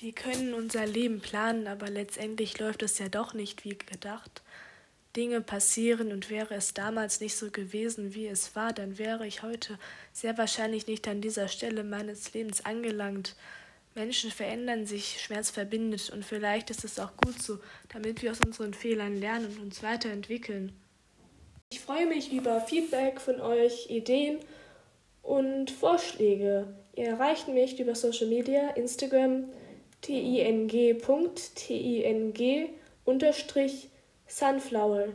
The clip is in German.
Wir können unser Leben planen, aber letztendlich läuft es ja doch nicht wie gedacht. Dinge passieren und wäre es damals nicht so gewesen, wie es war, dann wäre ich heute sehr wahrscheinlich nicht an dieser Stelle meines Lebens angelangt. Menschen verändern sich, Schmerz verbindet und vielleicht ist es auch gut so, damit wir aus unseren Fehlern lernen und uns weiterentwickeln. Ich freue mich über Feedback von euch, Ideen und Vorschläge. Ihr erreicht mich über Social Media, Instagram, ting.ting-sunflower.